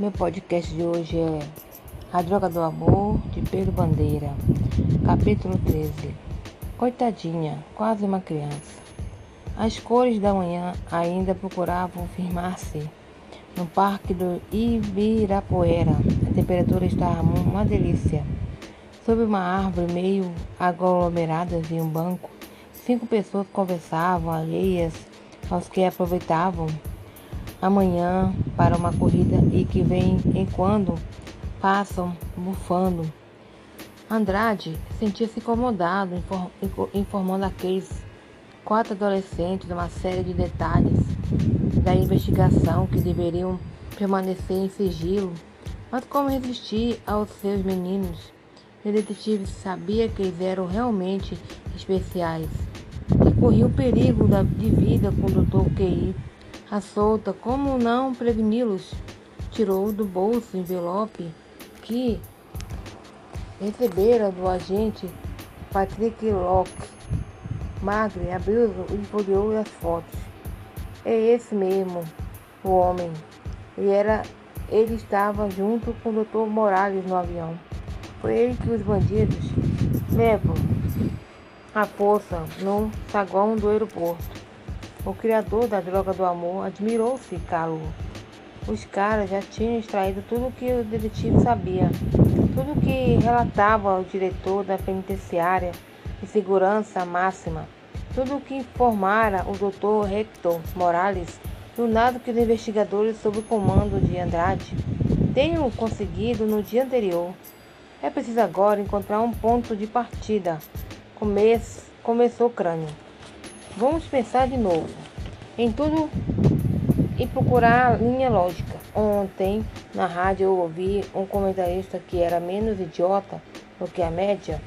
Meu podcast de hoje é A Droga do Amor, de Pedro Bandeira, capítulo 13. Coitadinha, quase uma criança. As cores da manhã ainda procuravam firmar-se no parque do Ibirapuera. A temperatura estava uma delícia. Sob uma árvore meio aglomerada em um banco, cinco pessoas conversavam, alheias aos que aproveitavam amanhã para uma corrida e que vem em quando passam bufando. Andrade sentia-se incomodado, informando aqueles quatro adolescentes uma série de detalhes da investigação que deveriam permanecer em sigilo. Mas como resistir aos seus meninos? O detetive sabia que eles eram realmente especiais e corria o perigo de vida com o Dr. QI a solta, como não preveni-los? Tirou do bolso o envelope que recebera do agente Patrick Locke. Magre abriu e folheou as fotos. É esse mesmo, o homem. E era, ele estava junto com o Dr. Morales no avião. Foi ele que os bandidos levam à força no saguão do aeroporto. O criador da droga do amor admirou-se calou. Os caras já tinham extraído tudo o que o detetive sabia, tudo o que relatava o diretor da penitenciária de segurança máxima, tudo o que informara o Dr. Hector Morales e o nada que os investigadores sob o comando de Andrade tenham conseguido no dia anterior. É preciso agora encontrar um ponto de partida. Come começou o crânio. Vamos pensar de novo em tudo e procurar a linha lógica. Ontem, na rádio, eu ouvi um comentarista que era menos idiota do que a média.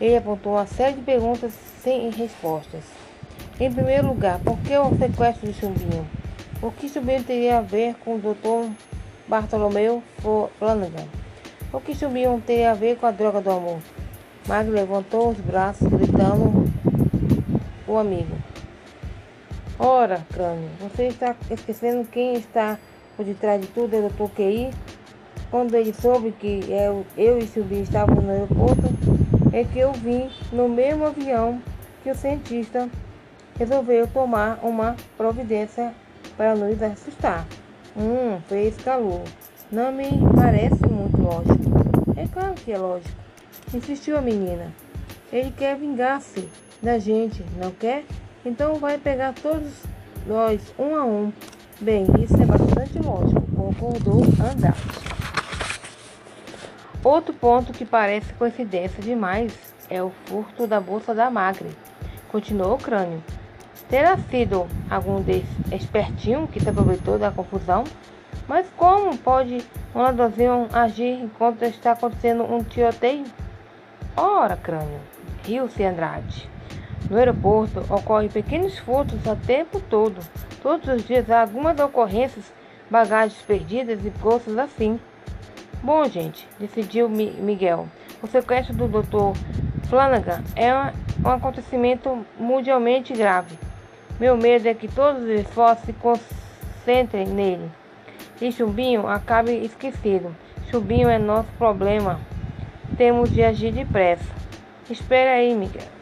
Ele apontou uma série de perguntas sem respostas. Em primeiro lugar, por que o sequestro de Chumbinho? O que Chumbinho teria a ver com o Dr. Bartolomeu Flanagan? O que Chumbinho teria a ver com a droga do amor? Magno levantou os braços, gritando o amigo. Ora, crânio, você está esquecendo quem está por detrás de tudo é o Dr. QI? Quando ele soube que eu, eu e Silvio estávamos no aeroporto, é que eu vim no mesmo avião que o cientista resolveu tomar uma providência para nos assustar. Hum, fez calor. Não me parece muito lógico. É claro que é lógico. Insistiu a menina. Ele quer vingar-se da gente, não quer? Então vai pegar todos nós um a um. Bem, isso é bastante lógico, concordou Andrade. Outro ponto que parece coincidência demais é o furto da bolsa da Magre. Continuou o crânio. Terá sido algum desses espertinho que se aproveitou da confusão? Mas como pode um ladrãozinho agir enquanto está acontecendo um tiroteio? Ora, crânio, riu-se Andrade. No aeroporto ocorrem pequenos furtos o tempo todo. Todos os dias há algumas ocorrências, bagagens perdidas e bolsas assim. Bom, gente, decidiu Miguel. O sequestro do Dr. Flanagan é um acontecimento mundialmente grave. Meu medo é que todos os esforços se concentrem nele e Chumbinho acabe esquecido. Chumbinho é nosso problema. Temos de agir depressa. Espera aí, Miguel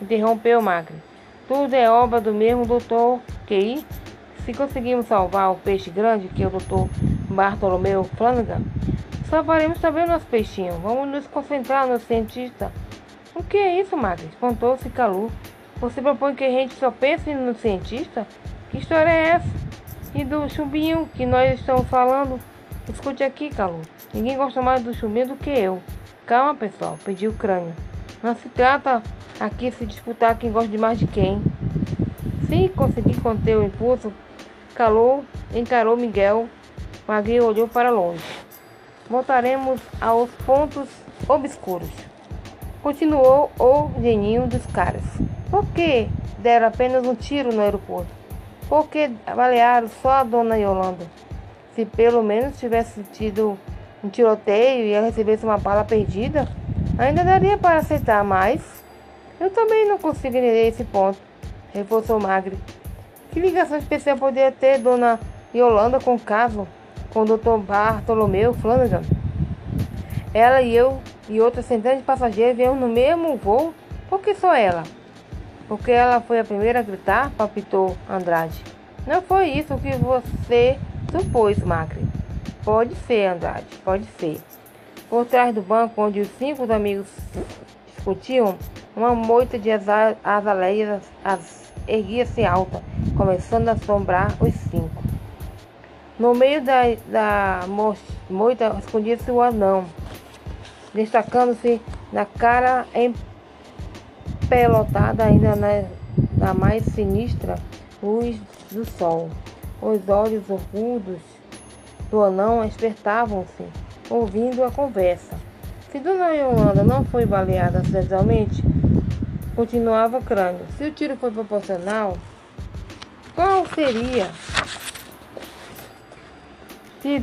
interrompeu Magre. Tudo é obra do mesmo doutor QI. Se conseguimos salvar o peixe grande, que é o doutor Bartolomeu Flanagan, salvaremos também o nosso peixinho. Vamos nos concentrar no cientista. O que é isso, Magre? Espantou-se Calu. Você propõe que a gente só pense no cientista? Que história é essa? E do chumbinho que nós estamos falando? Escute aqui, Calu. Ninguém gosta mais do chumbinho do que eu. Calma, pessoal, pediu o crânio. Não se trata aqui se disputar quem gosta de mais de quem. Se conseguir conter o impulso, calou, encarou Miguel. Magui olhou para longe. Voltaremos aos pontos obscuros. Continuou o geninho dos caras. Por que deram apenas um tiro no aeroporto? Por que balearam só a dona Yolanda? Se pelo menos tivesse tido um tiroteio e ela recebesse uma bala perdida, ainda daria para aceitar, mas eu também não consigo entender esse ponto, reforçou Magre. Que ligação especial poderia ter Dona Yolanda com o caso? com o Dr. Bartolomeu Flanagan. Ela e eu e outras centenas de passageiros viemos no mesmo voo. Por que só ela? Porque ela foi a primeira a gritar, palpitou Andrade. Não foi isso que você supôs, Macri. Pode ser, Andrade, pode ser. Por trás do banco onde os cinco amigos discutiam, uma moita de azaleias erguia-se alta, começando a assombrar os cinco. No meio da, da moita escondia-se o anão, destacando-se na cara empelotada ainda na, na mais sinistra luz do sol. Os olhos orrudos do anão despertavam-se, ouvindo a conversa. Se Dona Yolanda não foi baleada acidentalmente, continuava o crânio. Se o tiro foi proporcional, qual seria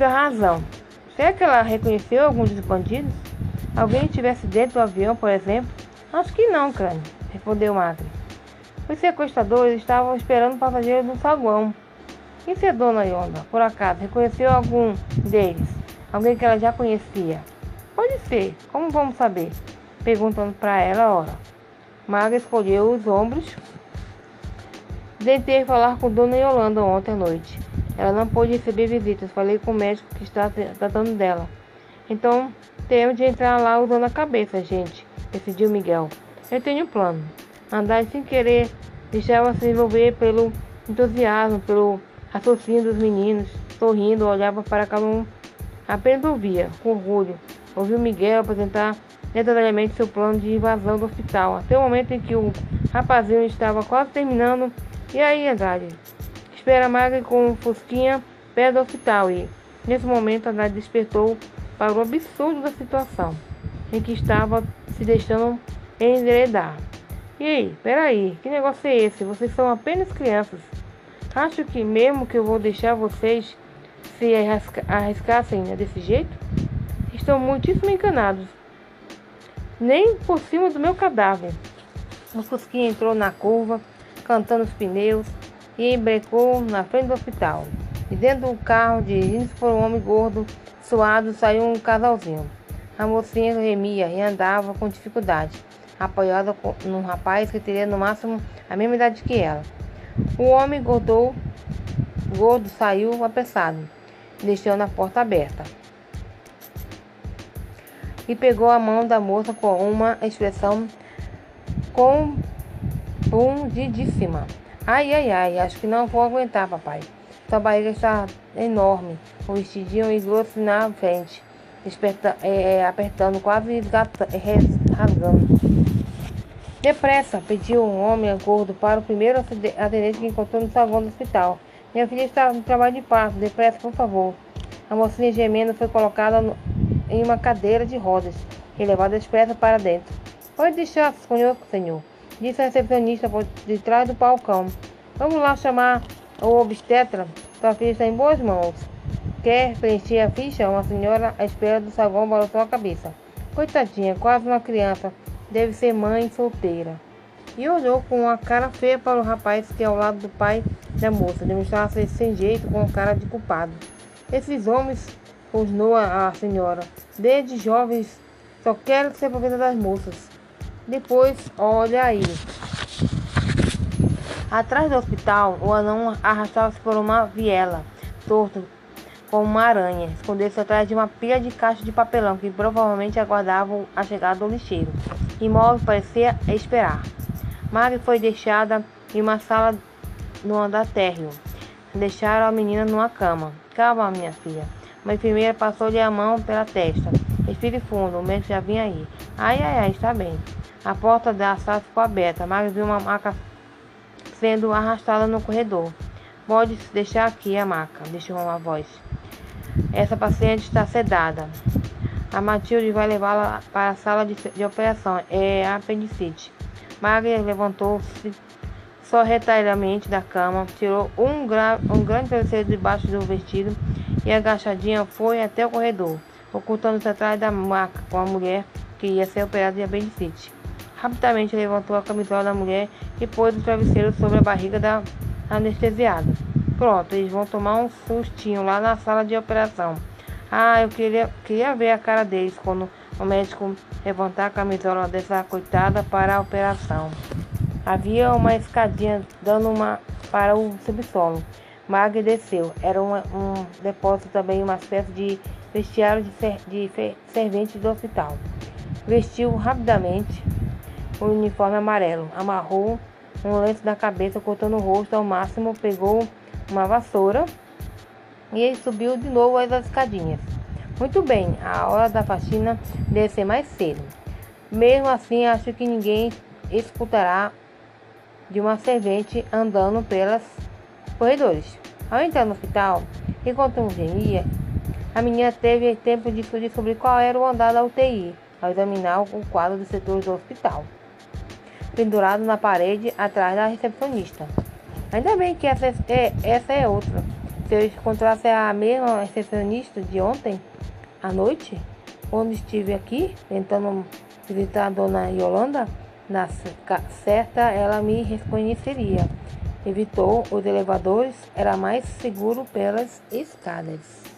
a razão? Será que ela reconheceu algum dos bandidos? Alguém estivesse dentro do avião, por exemplo? Acho que não, crânio, respondeu Magre. Os sequestradores estavam esperando passageiros no saguão. E se a dona Yonda, por acaso, reconheceu algum deles? Alguém que ela já conhecia? Pode ser, como vamos saber? Perguntando para ela, ora. Maga escolheu os ombros. Tentei falar com Dona Yolanda ontem à noite. Ela não pôde receber visitas. Falei com o médico que está tratando dela. Então, temos de entrar lá usando a cabeça, gente, decidiu Miguel. Eu tenho um plano. Andar sem querer deixava-se envolver pelo entusiasmo, pelo raciocínio dos meninos. Sorrindo, olhava para cada um. Apenas ouvia, com orgulho. Ouviu Miguel apresentar detalhadamente seu plano de invasão do hospital, até o momento em que o rapazinho estava quase terminando. E aí, Andrade? Espera Magre com Fusquinha perto do hospital e, nesse momento, Andrade despertou para o absurdo da situação em que estava se deixando enveredar. E aí, peraí, que negócio é esse? Vocês são apenas crianças. Acho que mesmo que eu vou deixar vocês se arriscassem desse jeito? Estão muitíssimo encanados. Nem por cima do meu cadáver. O Fusquinha entrou na curva, cantando os pneus, e embrecou na frente do hospital. E dentro do carro, dirigindo-se por um homem gordo, suado, saiu um casalzinho. A mocinha remia e andava com dificuldade apoiada num rapaz que teria no máximo a mesma idade que ela. O homem gordo, gordo saiu apressado, deixando a porta aberta. E pegou a mão da moça com uma expressão compungidíssima. Ai, ai, ai, acho que não vou aguentar, papai. Sua barriga está enorme, o vestidinho e grosso na frente, desperta, é, apertando, quase rasgando. Depressa, pediu um homem gordo para o primeiro atendente que encontrou no salão do hospital. Minha filha está no trabalho de parto. Depressa, por favor. A mocinha gemendo foi colocada no, em uma cadeira de rodas e levada expressa para dentro. Pode deixar, senhor, senhor, disse a recepcionista por detrás do balcão. Vamos lá chamar o obstetra. Sua filha está em boas mãos. Quer preencher a ficha? Uma senhora à espera do saguão balançou a cabeça. Coitadinha, quase uma criança. Deve ser mãe solteira. E olhou com uma cara feia para o rapaz que ao lado do pai da moça demonstrava ser sem jeito com cara de culpado. Esses homens, rosnou a senhora, desde jovens só querem ser provedor das moças. Depois, olha aí. Atrás do hospital, o anão arrastava-se por uma viela, torto como uma aranha, escondendo-se atrás de uma pilha de caixas de papelão que provavelmente aguardavam a chegada do lixeiro. Imóvel parecia esperar. Maggie foi deixada em uma sala no andar térreo. Deixaram a menina numa cama. Calma, minha filha. Uma enfermeira passou-lhe a mão pela testa. Respire fundo, o médico já vinha aí. Ai, ai, ai, está bem. A porta da sala ficou aberta. Maggie viu uma maca sendo arrastada no corredor. Pode deixar aqui a maca, deixou uma voz. Essa paciente está sedada. A Matilde vai levá-la para a sala de, de operação. É apendicite. Maglia levantou-se sorrateiramente da cama, tirou um, um grande travesseiro debaixo do vestido e agachadinha foi até o corredor, ocultando-se atrás da maca com a mulher que ia ser operada de apendicite. Rapidamente levantou a camisola da mulher e pôs o travesseiro sobre a barriga da anestesiada. Pronto, eles vão tomar um sustinho lá na sala de operação. Ah, eu queria, queria ver a cara deles quando o médico levantar a camisola dessa coitada para a operação. Havia uma escadinha dando uma para o subsolo. Mag desceu. Era uma, um depósito também, uma espécie de vestiário de, ser, de servente do hospital. Vestiu rapidamente o uniforme amarelo, amarrou um lenço na cabeça, cortando o rosto ao máximo, pegou uma vassoura e subiu de novo as escadinhas. Muito bem, a hora da faxina deve ser mais cedo. Mesmo assim, acho que ninguém escutará de uma servente andando pelos corredores. Ao entrar no hospital, enquanto um gemia, a menina teve tempo de descobrir qual era o andar da UTI, ao examinar o quadro do setor do hospital, pendurado na parede atrás da recepcionista. Ainda bem que essa é, essa é outra. Se eu encontrasse a mesma recepcionista de ontem à noite, quando estive aqui tentando visitar a dona Yolanda, na certa ela me reconheceria. Evitou os elevadores, era mais seguro pelas escadas.